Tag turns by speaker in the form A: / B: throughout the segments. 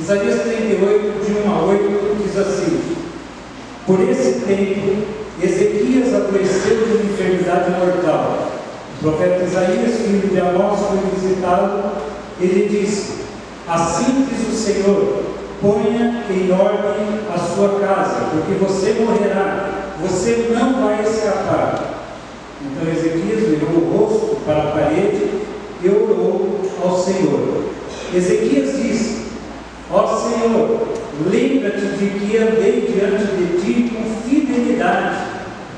A: Isaías 38, de 1 a 8, diz assim: Por esse tempo, Ezequias adoeceu de enfermidade mortal. O profeta Isaías, filho de Amós, foi visitá-lo. Ele disse: Assim diz o Senhor: ponha em ordem a sua casa, porque você morrerá, você não vai escapar. Então Ezequias virou o rosto para a parede e orou ao Senhor. Ezequias disse: Ó Senhor, lembra-te de que andei diante de ti com fidelidade,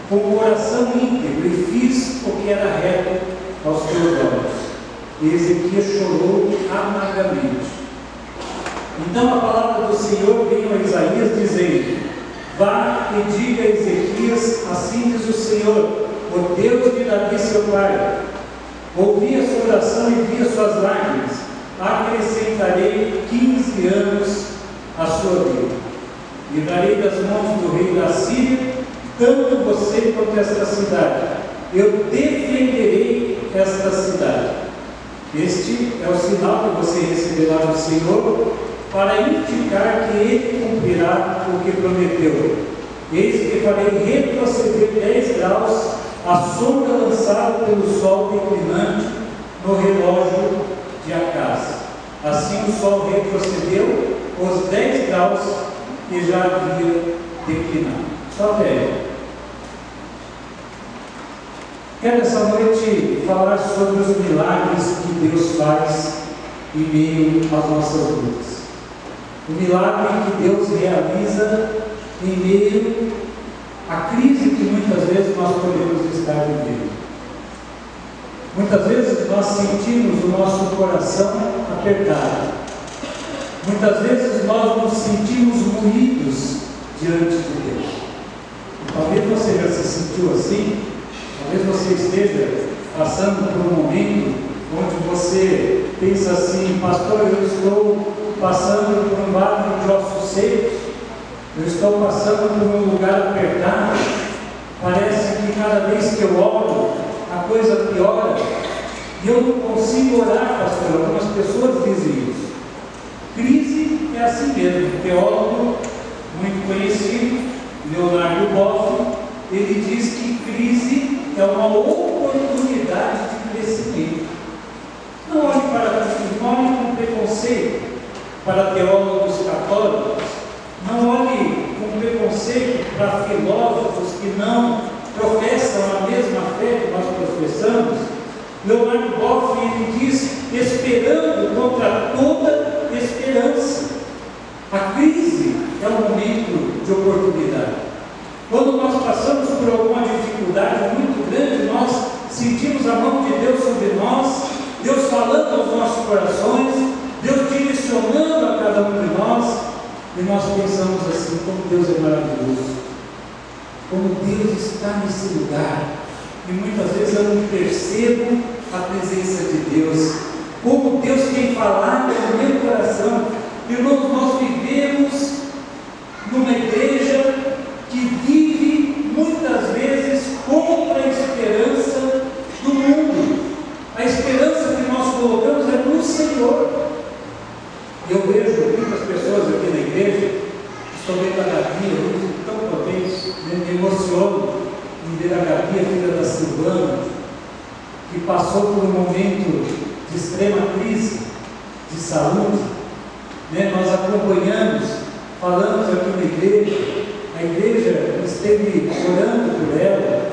A: com coração íntegro e fiz o que era reto aos teus olhos. E Ezequias chorou amargamente. Então a palavra do Senhor veio a Isaías dizendo: Vá e diga a Ezequias, assim diz o Senhor, o Deus de Davi seu pai. Ouvi a sua oração e vi as suas lágrimas. Acrescentarei 15 anos à sua vida. Livrarei das mãos do rei da Síria, tanto você quanto esta cidade. Eu defenderei esta cidade. Este é o sinal que você receberá do Senhor para indicar que ele cumprirá o que prometeu. Eis que farei retroceder 10 graus a sombra lançada pelo sol declinante no relógio de Acás. Assim o sol retrocedeu os 10 graus que já havia declinado. Só velho. Quero essa noite falar sobre os milagres que Deus faz em meio às nossas lutas. O milagre que Deus realiza em meio à crise que muitas vezes nós podemos estar vivendo. Muitas vezes nós sentimos o nosso coração apertado. Muitas vezes nós nos sentimos moídos diante de Deus. Talvez você já se sentiu assim, talvez você esteja passando por um momento onde você pensa assim, pastor, eu estou passando por um vale de ossos secos, eu estou passando por um lugar apertado, parece que cada vez que eu oro, a coisa piora, e eu não consigo orar, pastor. Algumas pessoas dizem isso. Crise é assim mesmo. Teólogo muito conhecido, Leonardo Boff, ele diz que crise é uma oportunidade de crescimento. Não olhe para não olhe com preconceito para teólogos católicos, não olhe com preconceito para filósofos que não professam a mesma fé que nós professamos. Leonardo Boff ele diz: esperando contra toda esperança. A crise é um momento de oportunidade. Quando nós passamos por alguma dificuldade muito grande, nós sentimos a mão de Deus sobre nós, Deus falando aos nossos corações, Deus direcionando a cada um de nós, e nós pensamos assim, como Deus é maravilhoso, como Deus está nesse lugar, e muitas vezes eu não percebo a presença de Deus, como Deus tem falado no meu coração, irmãos, nós vivemos numa igreja que vive muitas vezes contra a esperança do mundo. A esperança que nós colocamos é no Senhor. Eu vejo muitas pessoas aqui na igreja, estou vendo a Gabi, eu fico tão contente, me emociono em ver a Gabi, a filha da Silvana, que passou por um momento de extrema crise de saúde. Né? Nós acompanhamos, falamos aqui na igreja, a igreja esteve orando por ela,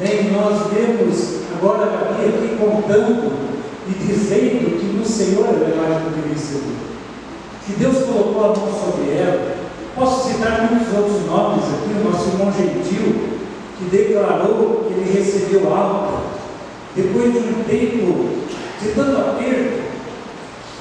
A: né? e nós vemos agora a Gabi aqui contando e dizendo que no Senhor é mais do que vencedora que Deus colocou a mão sobre ela. Posso citar muitos outros nomes aqui, o nosso irmão Gentil, que declarou que ele recebeu alta, depois de um tempo de tanto aperto,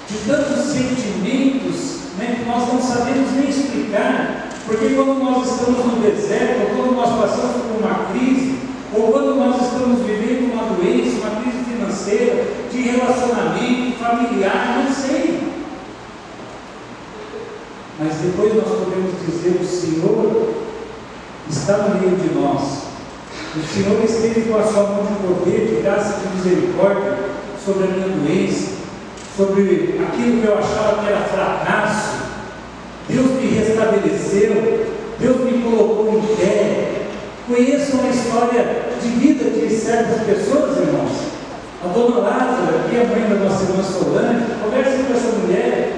A: de tantos sentimentos né, que nós não sabemos nem explicar, porque quando nós estamos no deserto, ou quando nós passamos por uma crise, ou quando nós estamos vivendo uma doença, uma crise financeira, de relacionamento familiar, não sei. Mas depois nós podemos dizer: o Senhor está no meio de nós. O Senhor esteve com a sua mão de poder, de graça e de misericórdia sobre a minha doença, sobre aquilo que eu achava que era fracasso, Deus me restabeleceu, Deus me colocou em pé. Conheçam a história de vida de certas pessoas, irmãos. A dona Lázara, que é mãe da nossa irmã Solange, conversem com essa mulher,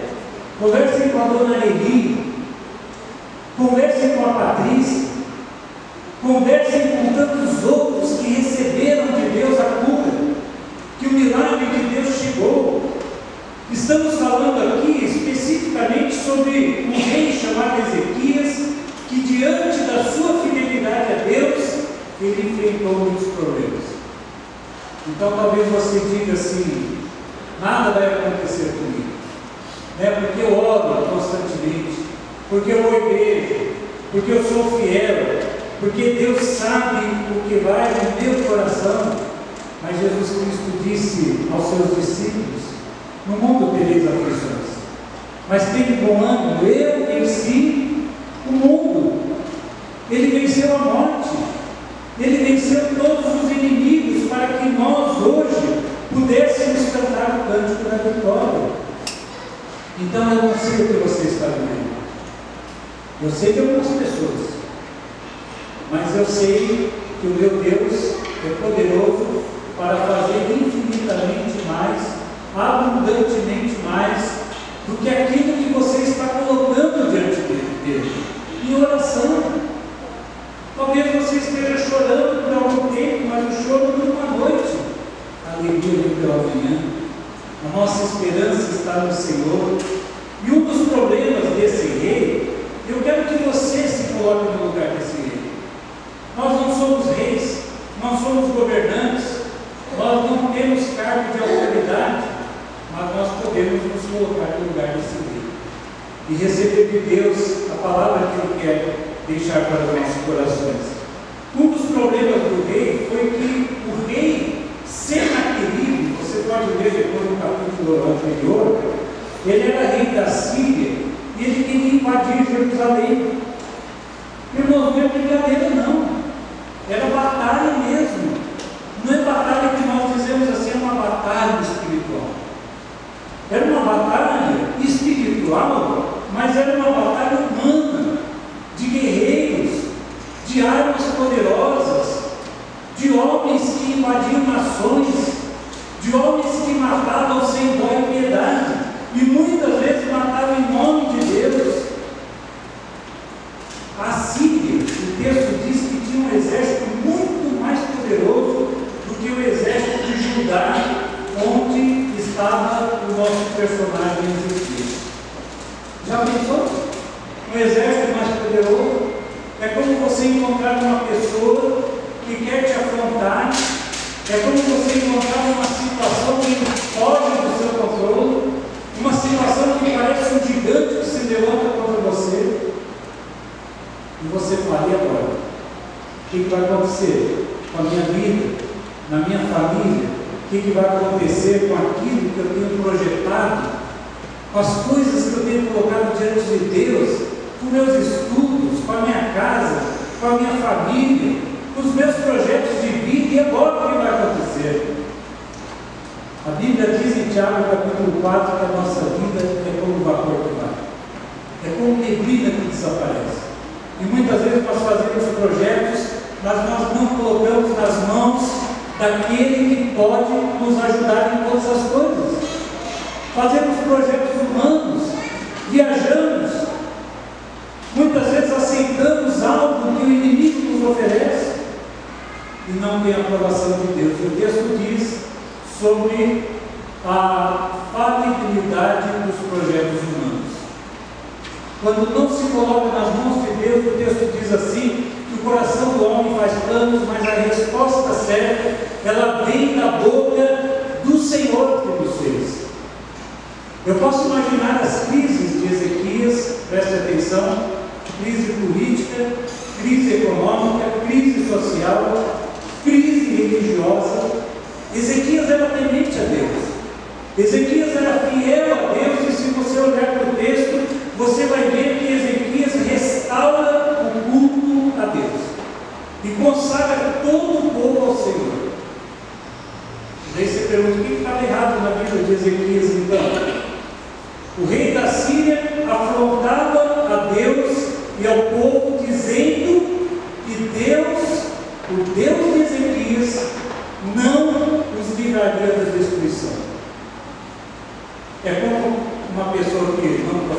A: conversem com a dona Eli, conversem com a Patrícia, conversem com tantos outros que receberam de Deus a cura, que o milagre de Deus chegou. Estamos falando aqui especificamente sobre um rei chamado Ezequias, que diante da sua fidelidade a Deus, ele enfrentou muitos problemas. Então talvez você diga assim, nada vai acontecer comigo. Né? Porque eu oro constantemente, porque eu vou à igreja, porque eu sou fiel, porque Deus sabe o que vai no meu coração. Mas Jesus Cristo disse aos seus discípulos: No mundo tereis aflições, mas tem bom ânimo, eu venci o mundo. Ele venceu a morte, ele venceu todos os inimigos para que nós hoje pudéssemos cantar o cântico da vitória. Então eu não sei o que você está vivendo. Eu sei de algumas pessoas, mas eu sei que o meu Deus é poderoso para fazer infinitamente mais, abundantemente mais, do que aquilo que você está colocando diante dele, em oração. Talvez você esteja chorando por algum tempo, mas o choro dura uma noite. A alegria vem pela manhã. A nossa esperança está no Senhor. E um dos problemas desse rei, eu quero que você se coloque no lugar desse rei. Nós não somos reis, não somos governantes, nós não temos cargo de autoridade, mas nós podemos nos colocar no lugar desse rei e receber de Deus a palavra que Ele quer deixar para os nossos corações. Um dos problemas do rei foi que o rei Senaqueribe, você pode ler depois no capítulo anterior, ele era rei da Síria e ele queria invadir Jerusalém. Irmãos, não é brincadeira não, era batalha mesmo. Não é batalha que nós dizemos assim, é uma batalha espiritual. Era uma batalha espiritual, mas era uma batalha humana de guerreiros, de armas poderosas, de homens que invadiam nações, de homens que matavam sem dó e piedade, e muitas vezes matavam em nome de Deus. A Síria, o texto diz que tinha um exército muito mais poderoso do que o exército de Judá, onde estava o nosso personagem Ezequiel. Já pensou? Um exército mais poderoso. É como você encontrar uma pessoa que quer te afrontar. É como você encontrar uma situação que foge do seu controle. Uma situação que parece um gigante que se levanta contra você. E você fala, e agora? O que, vai acontecer com a minha vida, na minha família? O que vai acontecer com aquilo que eu tenho projetado? Com as coisas que eu tenho colocado diante de Deus? com meus estudos, com a minha casa, com a minha família, com os meus projetos de vida, e agora o que vai acontecer? A Bíblia diz em Tiago capítulo 4 que a nossa vida é como vapor que vai, é como neblina que desaparece. E muitas vezes nós fazemos projetos, mas nós não colocamos nas mãos daquele que pode nos ajudar em todas as coisas. Fazemos projetos humanos, viajamos, Muitas vezes aceitamos algo que o inimigo nos oferece e não tem aprovação de Deus. O texto diz sobre a falibilidade dos projetos humanos. Quando não se coloca nas mãos de Deus, o texto diz assim: que o coração do homem faz planos, mas a resposta certa ela vem da boca do Senhor que nos fez. Eu posso imaginar as crises de Ezequias, preste atenção, crise política, crise econômica, crise social, crise religiosa. Ezequias era temente a Deus. Ezequias era fiel a Deus, e se você olhar para o texto, você vai ver que Ezequias restaura o culto a Deus e consagra todo o povo ao Senhor. Daí você pergunta: o que estava errado na vida de Ezequias então? O rei da Síria Síria afrontava a Deus e ao povo, dizendo que Deus, o Deus de Ezequias, não os livraria da destruição. É como uma pessoa que não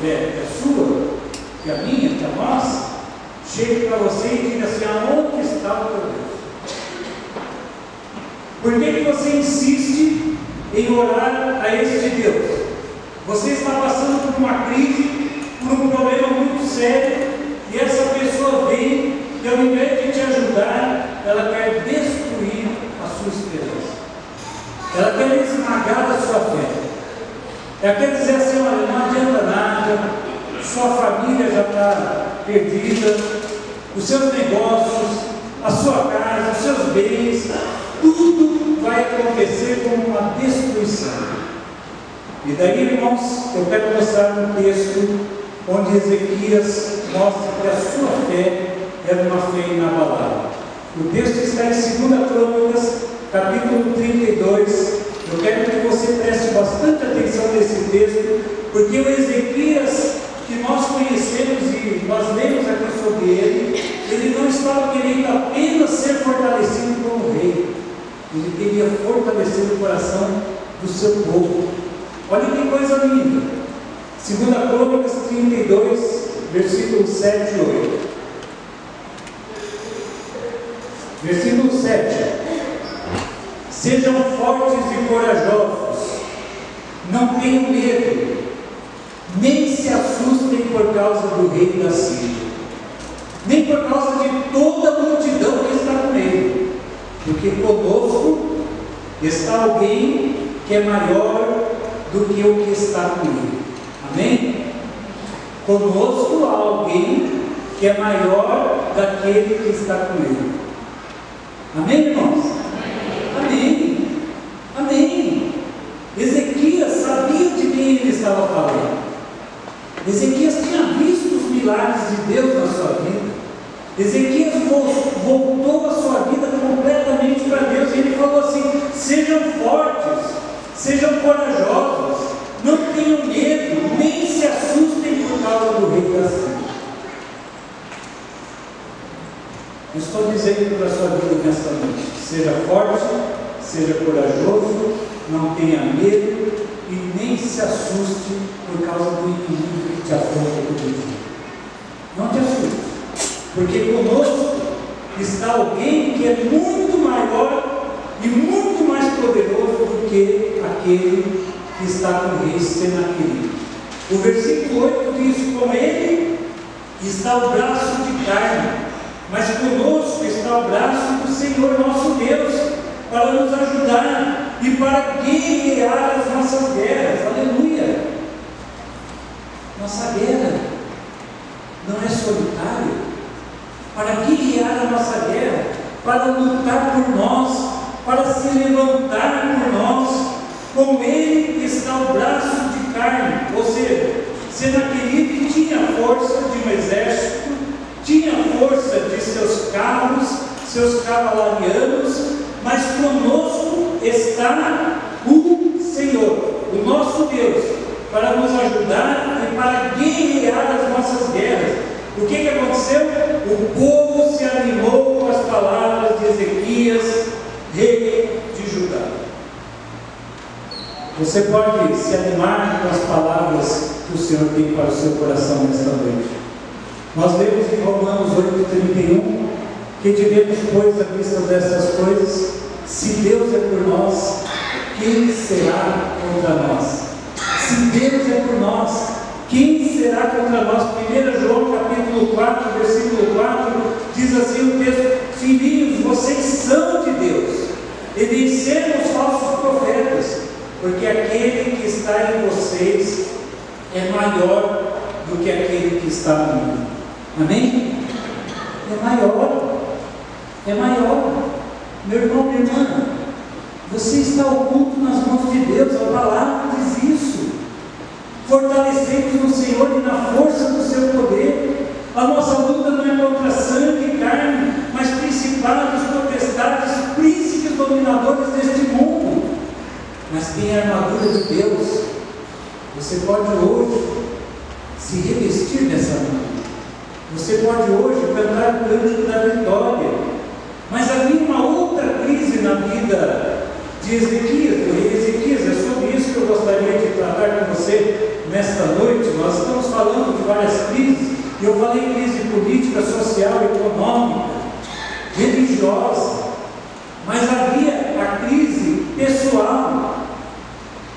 A: que a sua, que a minha, que a nossa, chega para você e diga assim: aonde está o teu Deus? Por que, que você insiste em orar a este Deus? Você está passando por uma crise, por um problema muito sério, e essa pessoa vem e ao invés de te ajudar, ela quer destruir a sua esperança. Ela quer esmagar a sua fé. Ela quer dizer assim, olha, não adianta nada, sua família já está perdida, os seus negócios, a sua casa, os seus bens, tudo vai acontecer como uma destruição. E daí, irmãos, eu quero mostrar um texto onde Ezequias mostra que a sua fé era uma fé inabalável. O texto está em 2 Crônicas, capítulo 32. Eu quero que você preste bastante atenção nesse texto, porque o Ezequias que nós conhecemos e nós lemos aqui sobre ele, ele não estava querendo apenas ser fortalecido como rei, ele queria fortalecer o coração do seu povo. Olha que coisa linda. 2 Crônicas 32, versículos 7 e 8. Versículo 7. Sejam fortes e corajosos, não tenham medo, nem se assustem por causa do rei da Síria, nem por causa de toda a multidão que está com ele, porque conosco está alguém que é maior do que o que está com ele. Amém? Conosco há alguém que é maior daquele que está com ele. Amém, irmãos? Amém. Amém. Ezequias sabia de quem ele estava falando. Ezequias tinha visto os milagres de Deus na sua vida. Ezequias voltou a sua vida completamente para Deus e ele falou assim: sejam fortes, sejam corajosos, não tenham medo, nem se assustem por causa do rei da Síria. Estou dizendo para a sua vida nesta noite: seja forte, seja corajoso, não tenha medo e nem se assuste por causa do inimigo que te afronta todo dia. Não te assuste, porque conosco está alguém que é muito maior e muito mais poderoso do que aquele que está com o rei Senaqueribe. O versículo 8 diz: Com ele está o braço de carne mas conosco está o braço do Senhor nosso Deus para nos ajudar e para guerrear as nossas guerras. Aleluia! Nossa guerra não é solitária. Para guerrear a nossa guerra, para lutar por nós, para se levantar por nós, com ele está o braço de carne, ou seja, Senaqueribe tinha a força de um exército, tinha força de seus carros, seus cavalarianos, mas conosco está o Senhor, o nosso Deus, para nos ajudar e para guerrear as nossas guerras. O que, que aconteceu? O povo se animou com as palavras de Ezequias, rei de Judá. Você pode se animar com as palavras que o Senhor tem para o seu coração nesta noite. Nós lemos em Romanos 8,31 que diremos, pois, à vista dessas coisas, se Deus é por nós, quem será contra nós? Se Deus é por nós, quem será contra nós? 1 João capítulo 4, versículo 4, diz assim o texto, filhinhos, vocês são de Deus, e venceram os falsos profetas, porque aquele que está em vocês é maior do que aquele que está no mundo. Amém? É maior. É maior. Meu irmão, minha irmã, você está oculto nas mãos de Deus. A palavra diz isso. Fortalecemos no Senhor e na força do seu poder. A nossa luta não é contra sangue e carne, mas principados, potestades, príncipes dominadores deste mundo. Mas tem a armadura de Deus. Você pode hoje se revestir dessa manhã. Você pode hoje cantar o cântico da vitória. Mas havia uma outra crise na vida de Ezequias, do rei Ezequias. É sobre isso que eu gostaria de tratar com você nesta noite. Nós estamos falando de várias crises. Eu falei crise política, social, econômica, religiosa. Mas havia a crise pessoal.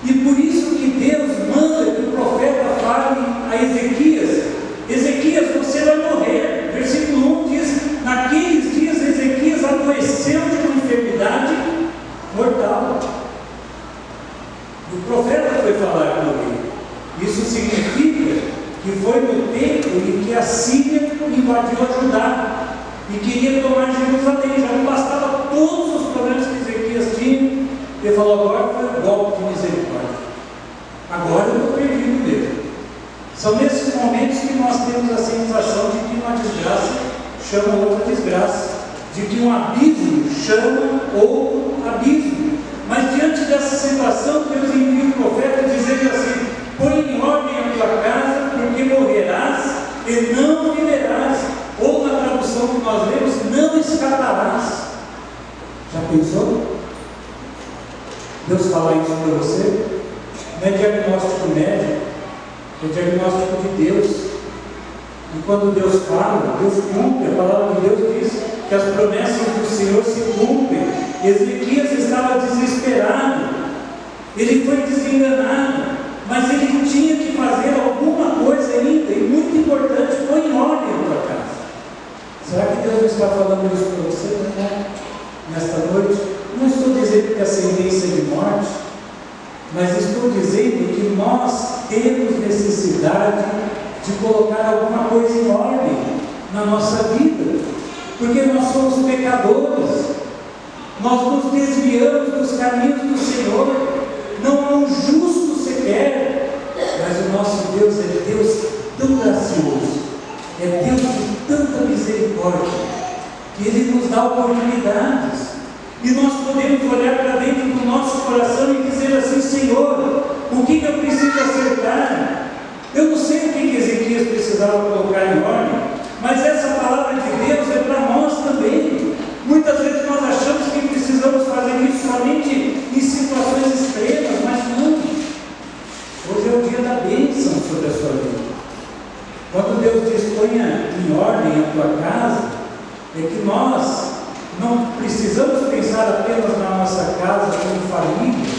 A: E por isso que Deus manda que o profeta fale a Ezequias: Ezequias, você vai morrer. Versículo 1 diz: Naqueles dias Ezequias adoeceu de uma enfermidade mortal. O profeta foi falar com ele. Isso significa que foi no tempo em que a Síria invadiu a Judá e queria tomar Jerusalém. Já não bastava todos os problemas que Ezequias tinha. Ele falou: agora foi golpe de misericórdia. Agora eu estou perdido mesmo. São nesses momentos que nós temos a sensação de que uma desgraça chama outra desgraça, de que um abismo chama outro abismo. Mas diante dessa situação, Deus envia o profeta dizendo assim: põe em ordem a tua casa, porque morrerás e não viverás. Ou na tradução que nós lemos, não escaparás. Já pensou? Deus fala isso para você? Não é diagnóstico médico, é diagnóstico de Deus. E quando Deus fala, Deus cumpre. A palavra de Deus diz que as promessas do Senhor se cumprem. Ezequias estava desesperado, ele foi desenganado, mas ele tinha que fazer alguma coisa ainda, e muito importante, põe em ordem a tua casa. Será que Deus não está falando isso para você né? nesta noite? Não estou dizendo que a sentença é de morte, mas estou dizendo que nós temos necessidade de colocar alguma coisa em ordem na nossa vida, porque nós somos pecadores, nós nos desviamos dos caminhos do Senhor, não há um justo sequer, mas o nosso Deus é Deus tão gracioso, é Deus de tanta misericórdia, que Ele nos dá oportunidades. E nós podemos olhar para dentro do nosso coração e dizer assim: Senhor, o que, que eu preciso acertar? Eu não sei o que, que Ezequias precisava colocar em ordem, mas essa palavra de Deus é para nós também. Muitas vezes nós achamos que precisamos fazer isso somente em situações extremas, mas não. Hoje é o dia da bênção sobre a sua vida. Quando Deus diz ponha em ordem a tua casa, é que nós não precisamos pensar apenas na nossa casa como família,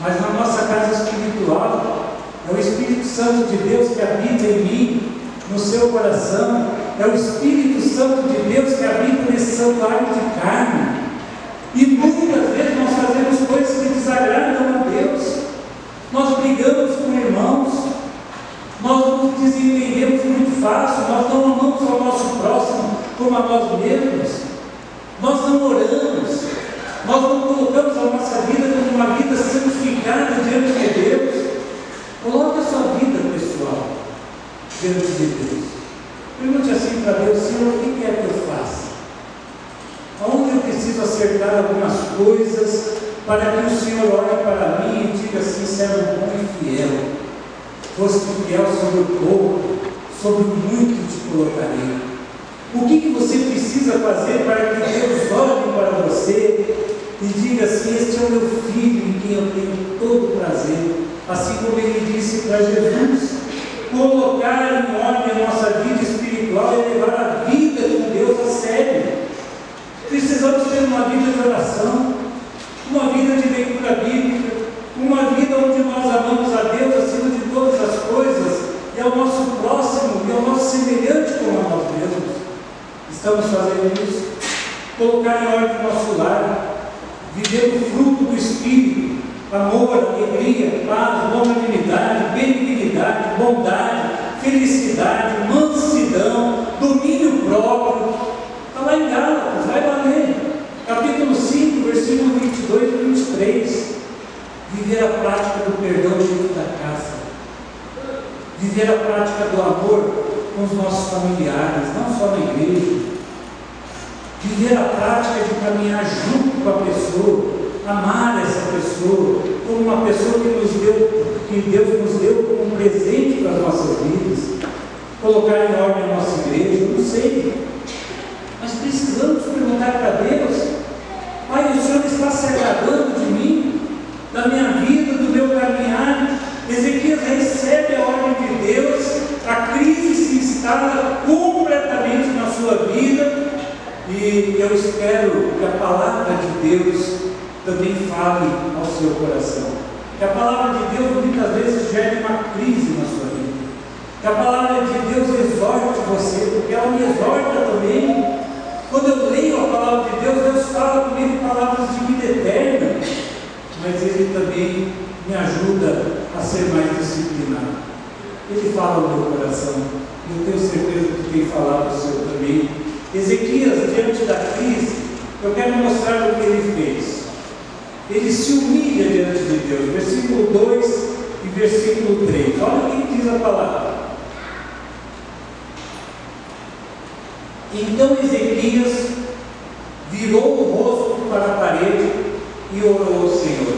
A: mas na nossa casa espiritual. É o Espírito Santo de Deus que habita em mim, no seu coração. É o Espírito Santo de Deus que habita nesse santuário de carne. E muitas vezes nós fazemos coisas que desagradam a Deus. Nós brigamos com irmãos, nós nos desentendemos muito fácil, nós não amamos ao nosso próximo como a nós mesmos. Nós não oramos, nós não colocamos a nossa vida como uma vida santificada diante de Deus. Coloque a sua vida pessoal diante de Deus. Pergunte assim para Deus, Senhor, o que quer que eu faça? Aonde eu preciso acertar algumas coisas para que o Senhor olhe para mim e diga assim, servo bom e fiel. Foste fiel sobre o pouco, sobre o muito te colocarei. O que, que você precisa fazer para que Deus olhe para você e diga assim: Este é o meu filho em quem eu tenho todo prazer? Assim como ele disse para Jesus: colocar em ordem a nossa vida espiritual e levar a vida com Deus a sério. Precisamos ter uma vida de oração, uma vida de leitura bíblica, uma vida onde nós amamos a Deus acima de todas as coisas e ao nosso próximo e ao nosso semelhante como a nós mesmos. Estamos fazendo isso. Colocar em ordem o nosso lar, viver o fruto do Espírito, amor, alegria, paz, longanimidade, benignidade, bondade, felicidade, mansidão, domínio próprio. Está lá em Gálatas, vai lá ler. Capítulo 5, versículo 22 e 23. Viver a prática do perdão dentro da casa. Viver a prática do amor com os nossos familiares, não só na igreja. Viver a prática de caminhar junto com a pessoa, amar essa pessoa, como uma pessoa que nos deu, que Deus nos deu como presente para as nossas vidas, colocar em ordem a nossa igreja, não sei. Mas precisamos perguntar para Deus, Pai, o Senhor está se agradando de mim, da minha vida, do meu caminhar. Ezequias recebe a ordem de Deus, a crise completamente na sua vida, e eu espero que a palavra de Deus também fale ao seu coração. Que a palavra de Deus muitas vezes gere uma crise na sua vida. Que a palavra de Deus exorte você, porque ela me exorta também. Quando eu leio a palavra de Deus, Deus fala comigo palavras de vida eterna, mas Ele também me ajuda a ser mais disciplinado. Ele fala no meu coração, eu tenho certeza que tem falado o seu também. Ezequias, diante da crise, eu quero mostrar o que ele fez. Ele se humilha diante de Deus, versículo 2 e versículo 3. Olha o que diz a palavra. Então Ezequias virou o rosto para a parede e orou ao Senhor.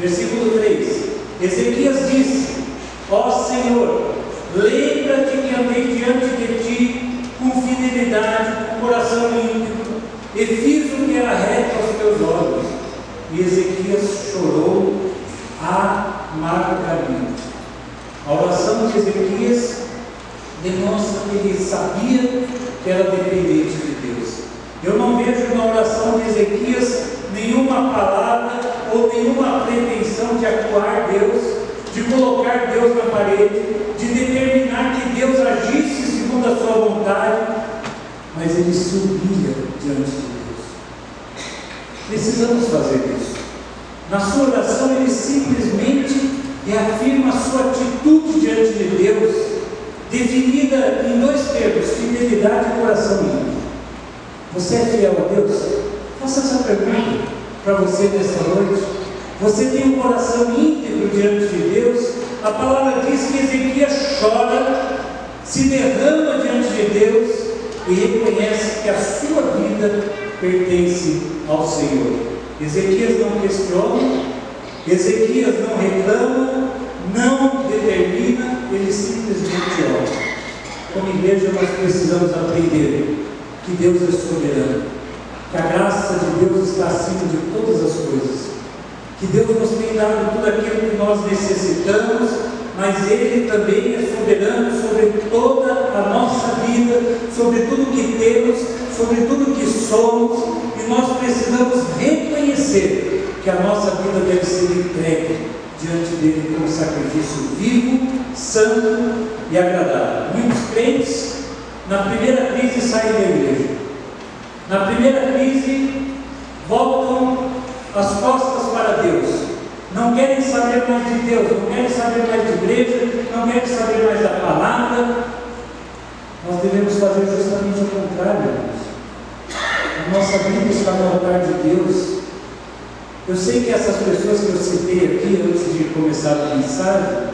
A: Versículo 3: Ezequias disse: Ó Senhor, lembra-te que andei diante de ti com fidelidade, com coração íntegro, e fiz o que era reto aos teus olhos. E Ezequias chorou amargamente. A oração de Ezequias demonstra que ele sabia que era dependente de Deus. Eu não vejo na oração de Ezequias nenhuma palavra ou nenhuma pretensão de atuar Deus, de colocar Deus na parede, de determinar que Deus agisse segundo a sua vontade, mas ele humilha diante de Deus. Precisamos fazer isso. Na sua oração, ele simplesmente reafirma a sua atitude diante de Deus definida em dois termos: fidelidade e coração íntegro. Você é fiel a Deus? Faça essa pergunta para você nesta noite. Você tem um coração íntegro diante de Deus? A palavra diz que Ezequias chora, se derrama diante de Deus e reconhece que a sua vida pertence ao Senhor. Ezequias não questiona, Ezequias não reclama, não determina, ele simplesmente ora. Como igreja, nós precisamos aprender que Deus é soberano, que a graça de Deus está acima de todas as coisas, que Deus nos tem dado tudo aquilo que nós necessitamos, mas Ele também é soberano sobre toda a nossa vida, sobre tudo que temos, sobre tudo que somos, e nós precisamos reconhecer que a nossa vida deve ser entregue diante dele como sacrifício vivo, santo e agradável. Muitos crentes, na primeira crise, saem da igreja. Na primeira crise, voltam as costas para Deus. Não querem saber mais de Deus, não querem saber mais de igreja, não querem saber mais da palavra. Nós devemos fazer justamente o contrário, irmãos. A nossa vida está no altar de Deus. Eu sei que essas pessoas que eu citei aqui começar a mensagem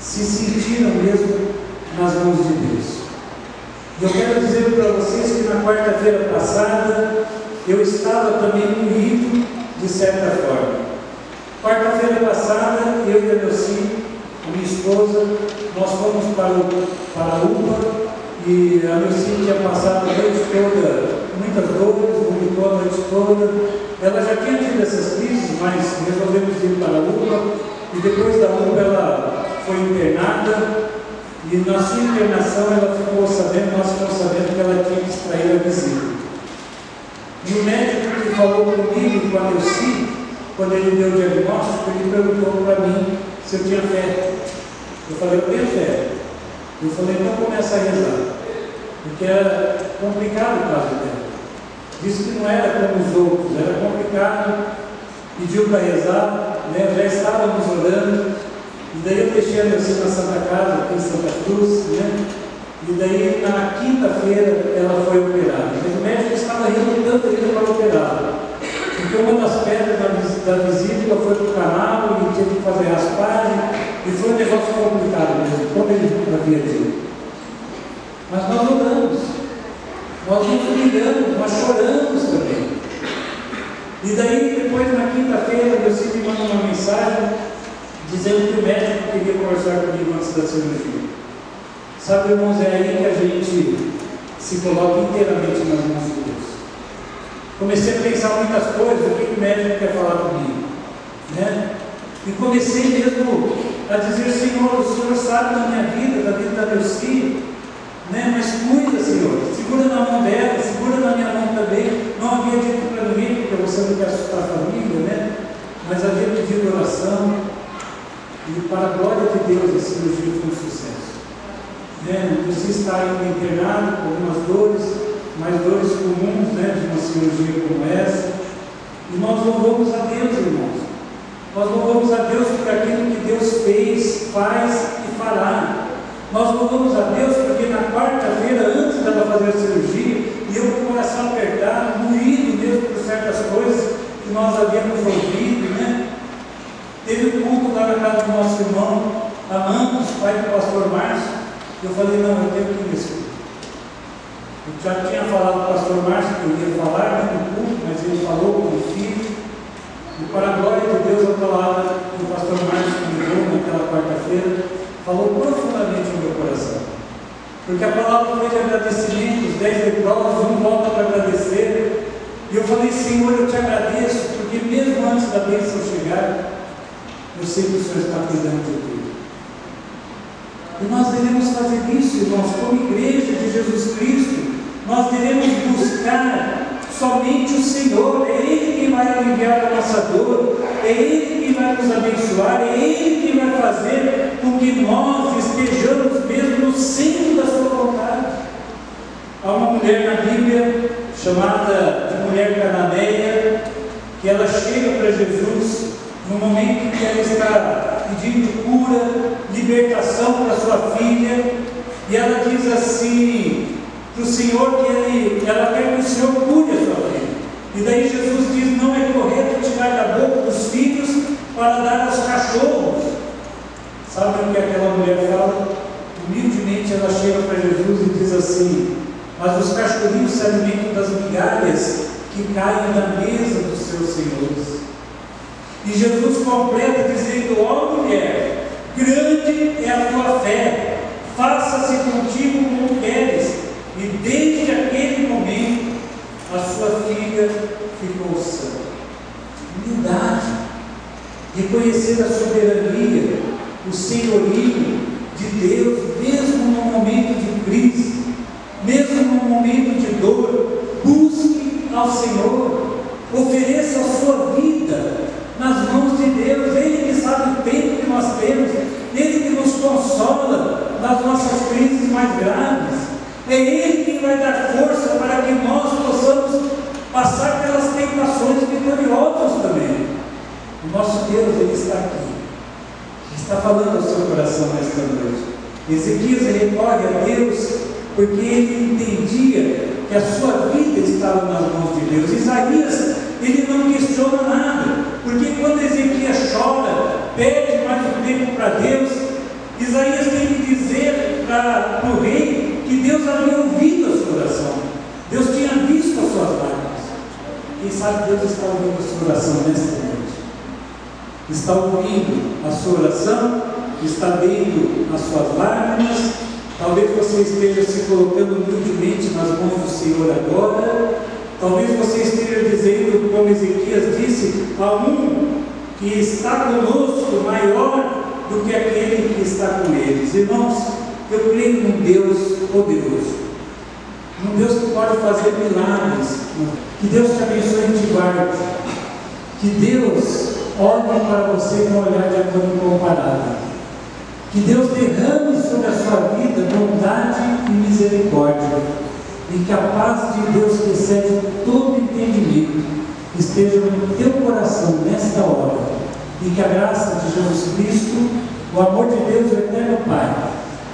A: se sentiram mesmo nas mãos de Deus. E eu quero dizer para vocês que na quarta-feira passada eu estava também moído de certa forma. Quarta-feira passada, eu e a Nelci, a minha esposa, nós fomos para, o, para a UPA e a Nelci tinha passado a noite toda muitas dores, vomitou a noite toda. Ela já tinha tido essas crises, mas resolvemos ir para a UPA e depois da UPA ela foi internada e na sua internação ela ficou sabendo, nós ficamos sabendo que ela tinha que extrair a vesícula. E o médico que falou comigo com a Neuci, quando ele deu o diagnóstico, ele perguntou para mim se eu tinha fé. Eu falei, eu tenho fé. Eu falei, então começa a rezar. Porque era complicado o caso dela. Disse que não era como os outros, era complicado, pediu para rezar, né? já estávamos orando, e daí eu deixei a Nelson na Santa Casa, aqui em Santa Cruz, né? e daí na quinta-feira ela foi operada. O médico estava relutando ainda para operá-la, porque uma das pedras da, da vesícula foi para o canal e tinha que fazer raspagem, e foi um negócio complicado mesmo, como ele havia dito. Mas nós oramos. Nós nos humilhamos, nós choramos também. E daí, depois, na quinta-feira, eu me mandou uma mensagem dizendo que o médico queria conversar da cirurgia. Sabe, irmãos, é aí que a gente se coloca inteiramente nas mãos de Deus. Comecei a pensar muitas coisas, o que o médico quer falar comigo. Né? E comecei mesmo a dizer, Senhor, o Senhor sabe da minha vida, da vida da Delci, né? mas cuida, Senhor, segura na mão dela, segura na minha mão também. Não havia dito para ninguém, porque você não quer assustar a família, né? mas havia pedido oração. E para a glória de Deus, a cirurgia foi um sucesso. Né? Você está ainda internado com algumas dores, mais dores comuns né, de uma cirurgia como essa. E nós louvamos a Deus, irmãos. Nós louvamos a Deus por aquilo que Deus fez, faz e fará. Nós louvamos a Deus porque na quarta-feira, antes dela fazer a cirurgia, e eu com o coração apertado, moído mesmo por certas coisas que nós havíamos ouvido, né? Teve um culto lá na do nosso irmão Amantos, pai do pastor Márcio. Eu falei, não, eu tenho que nesse culto. Eu já tinha falado para o pastor Márcio que eu ia falar no culto, mas ele falou com o filho. E para a glória de Deus, a palavra que o pastor Márcio me deu naquela quarta-feira falou profundamente no meu coração. Porque a palavra foi de agradecimento, os dez leprosos, um volta para agradecer. E eu falei, Senhor, eu te agradeço, porque mesmo antes da bênção chegar, eu sei que o Senhor está cuidando de tudo. E nós devemos fazer isso, irmãos, como igreja de Jesus Cristo. Nós devemos buscar somente o Senhor. É Ele quem vai aliviar a nossa dor. É Ele quem vai nos abençoar. É Ele quem vai fazer com que nós estejamos mesmo no centro da Sua vontade. Há uma mulher na Bíblia chamada de mulher cananeia que ela chega para Jesus no momento em que ela está pedindo cura, libertação para sua filha, e ela diz assim para o Senhor que ele, ela quer que o Senhor cure a sua filha. E daí Jesus diz: não é correto tirar da boca dos filhos para dar aos cachorros. Sabe o que aquela mulher fala? Humildemente ela chega para Jesus e diz assim: Mas os cachorrinhos se alimentam das migalhas que caem da mesa dos seus senhores. E Jesus completa dizendo: Ó oh, mulher, grande é a tua fé, faça-se contigo como queres. E desde aquele momento, a sua filha ficou sã. Humildade, reconhecer a soberania, o senhorio de Deus, mesmo no momento de crise, mesmo no momento de dor, busque ao Senhor, ofereça a sua vida nós temos, Ele que nos consola nas nossas crises mais graves, é Ele que vai dar força para que nós possamos passar pelas tentações vitoriosas também. O nosso Deus, Ele está aqui, está falando ao seu coração nesta noite. Ezequias recorre a Deus porque ele entendia que a sua vida estava nas mãos de Deus. Isaías, ele não questiona nada. Porque quando Ezequias chora, pede mais um tempo para Deus, Isaías tem que dizer para o rei que Deus havia ouvido a sua oração. Deus tinha visto as suas lágrimas. Quem sabe Deus está ouvindo a sua oração nesta noite? Está ouvindo a sua oração? Está vendo as suas lágrimas? Talvez você esteja se colocando humildemente nas mãos do Senhor agora Talvez você esteja dizendo, como Ezequias disse, a um que está conosco maior do que aquele que está com eles. Irmãos, eu creio num Deus poderoso, num Deus que pode fazer milagres. Que Deus te abençoe e te guarde. Que Deus olhe para você com um olhar de amor incomparável. Que Deus derrame sobre a sua vida bondade e misericórdia e que a paz de Deus que excede todo entendimento esteja no teu coração nesta hora e que a graça de Jesus Cristo, o amor de Deus, o eterno Pai,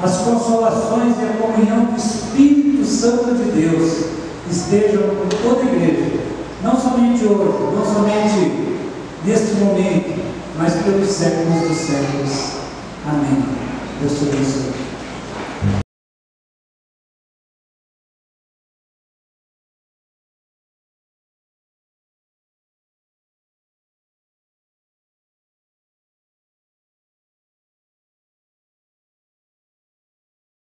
A: as consolações e a comunhão do Espírito Santo de Deus estejam com toda a igreja, não somente hoje, não somente neste momento, mas pelos séculos dos séculos. Amém. Deus te abençoe.